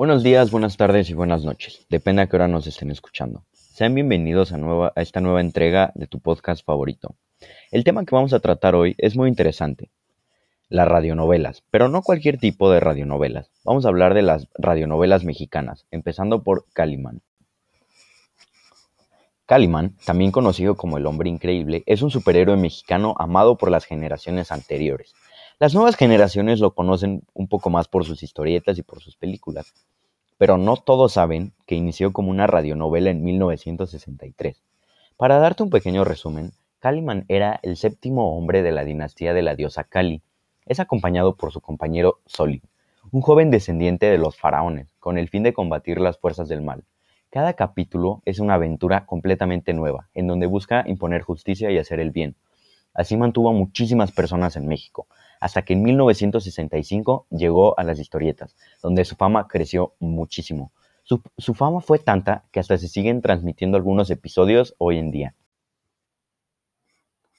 Buenos días, buenas tardes y buenas noches. Depende a qué hora nos estén escuchando. Sean bienvenidos a, nueva, a esta nueva entrega de tu podcast favorito. El tema que vamos a tratar hoy es muy interesante. Las radionovelas, pero no cualquier tipo de radionovelas. Vamos a hablar de las radionovelas mexicanas, empezando por Calimán. Calimán, también conocido como el hombre increíble, es un superhéroe mexicano amado por las generaciones anteriores. Las nuevas generaciones lo conocen un poco más por sus historietas y por sus películas, pero no todos saben que inició como una radionovela en 1963. Para darte un pequeño resumen, Calimán era el séptimo hombre de la dinastía de la diosa Cali. Es acompañado por su compañero Solid, un joven descendiente de los faraones, con el fin de combatir las fuerzas del mal. Cada capítulo es una aventura completamente nueva, en donde busca imponer justicia y hacer el bien. Así mantuvo a muchísimas personas en México, hasta que en 1965 llegó a las historietas, donde su fama creció muchísimo. Su, fama fue tanta que hasta se siguen transmitiendo algunos episodios hoy en día.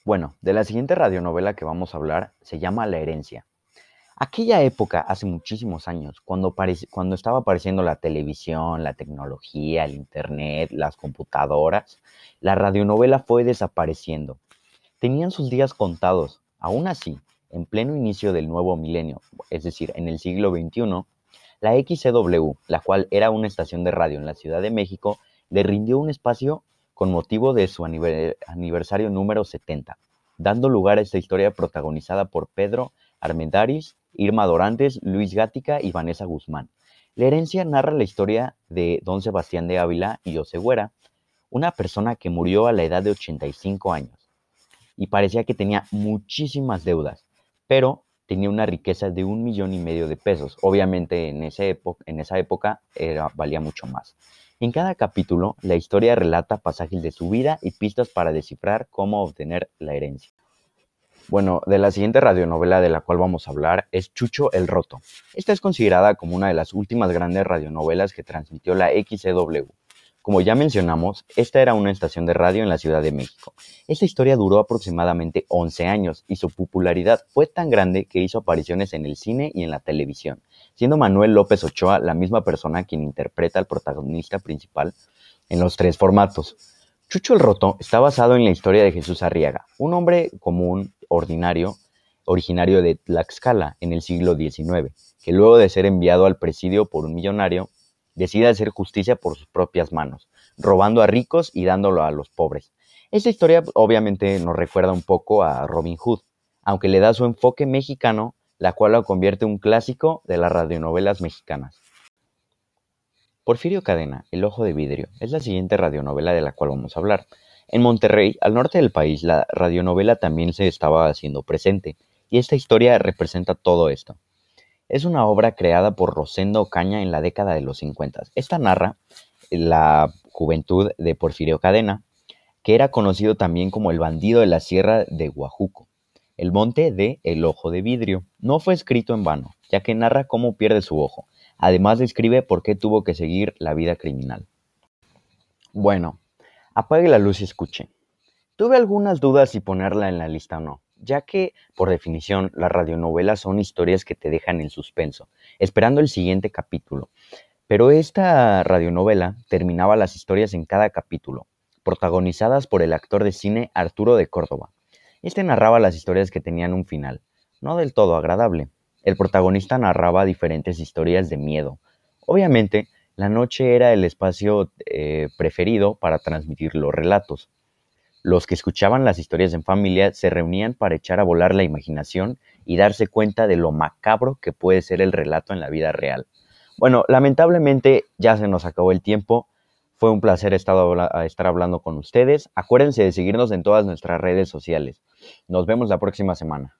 Bueno, de la siguiente radionovela que vamos a hablar se llama La herencia. Aquella época, hace muchísimos años, cuando, cuando estaba apareciendo la televisión, la tecnología, el internet, las computadoras, la radionovela fue desapareciendo. Tenían sus días contados. Aún así, en pleno inicio del nuevo milenio, es decir, en el siglo XXI, la XCW, la cual era una estación de radio en la Ciudad de México, le rindió un espacio con motivo de su aniversario número 70, dando lugar a esta historia protagonizada por Pedro Armendáriz Irma Dorantes, Luis Gática y Vanessa Guzmán. La herencia narra la historia de don Sebastián de Ávila y Osegüera, una persona que murió a la edad de 85 años y parecía que tenía muchísimas deudas, pero tenía una riqueza de un millón y medio de pesos. Obviamente en, esa época era, valía mucho más. En cada capítulo, la historia relata pasajes de su vida y pistas para descifrar cómo obtener la herencia. Bueno, de la siguiente radionovela de la cual vamos a hablar es Chucho el Roto. Esta es considerada como una de las últimas grandes radionovelas que transmitió la XCW. Como ya mencionamos, esta era una estación de radio en la Ciudad de México. Esta historia duró aproximadamente 11 años y su popularidad fue tan grande que hizo apariciones en el cine y en la televisión, siendo Manuel López Ochoa la misma persona quien interpreta al protagonista principal en los tres formatos. Chucho el Roto está basado en la historia de Jesús Arriaga, un hombre común ordinario originario de Tlaxcala en el siglo XIX, que luego de ser enviado al presidio por un millonario, decide hacer justicia por sus propias manos, robando a ricos y dándolo a los pobres. Esta historia obviamente nos recuerda un poco a Robin Hood, aunque le da su enfoque mexicano, la cual lo convierte en un clásico de las radionovelas mexicanas. Porfirio Cadena, El Ojo de Vidrio, es la siguiente radionovela de la cual vamos a hablar. En Monterrey, al norte del país, la radionovela también se estaba haciendo presente, y esta historia representa todo esto. Es una obra creada por Rosendo Ocaña en la década de los 50. Esta narra la juventud de Porfirio Cadena, que era conocido también como el bandido de la sierra de Guajuco, el monte de El Ojo de Vidrio. No fue escrito en vano, ya que narra cómo pierde su ojo. Además describe por qué tuvo que seguir la vida criminal. Bueno, Apague la luz y escuche. Tuve algunas dudas si ponerla en la lista o no, ya que, por definición, las radionovelas son historias que te dejan en suspenso, esperando el siguiente capítulo. Pero esta radionovela terminaba las historias en cada capítulo, protagonizadas por el actor de cine Arturo de Córdoba. Este narraba las historias que tenían un final, no del todo agradable. El protagonista narraba diferentes historias de miedo. Obviamente, la noche era el espacio eh, preferido para transmitir los relatos. Los que escuchaban las historias en familia se reunían para echar a volar la imaginación y darse cuenta de lo macabro que puede ser el relato en la vida real. Bueno, lamentablemente ya se nos acabó el tiempo. Fue un placer estar, hablando con ustedes. Acuérdense de seguirnos en todas nuestras redes sociales. Nos vemos la próxima semana.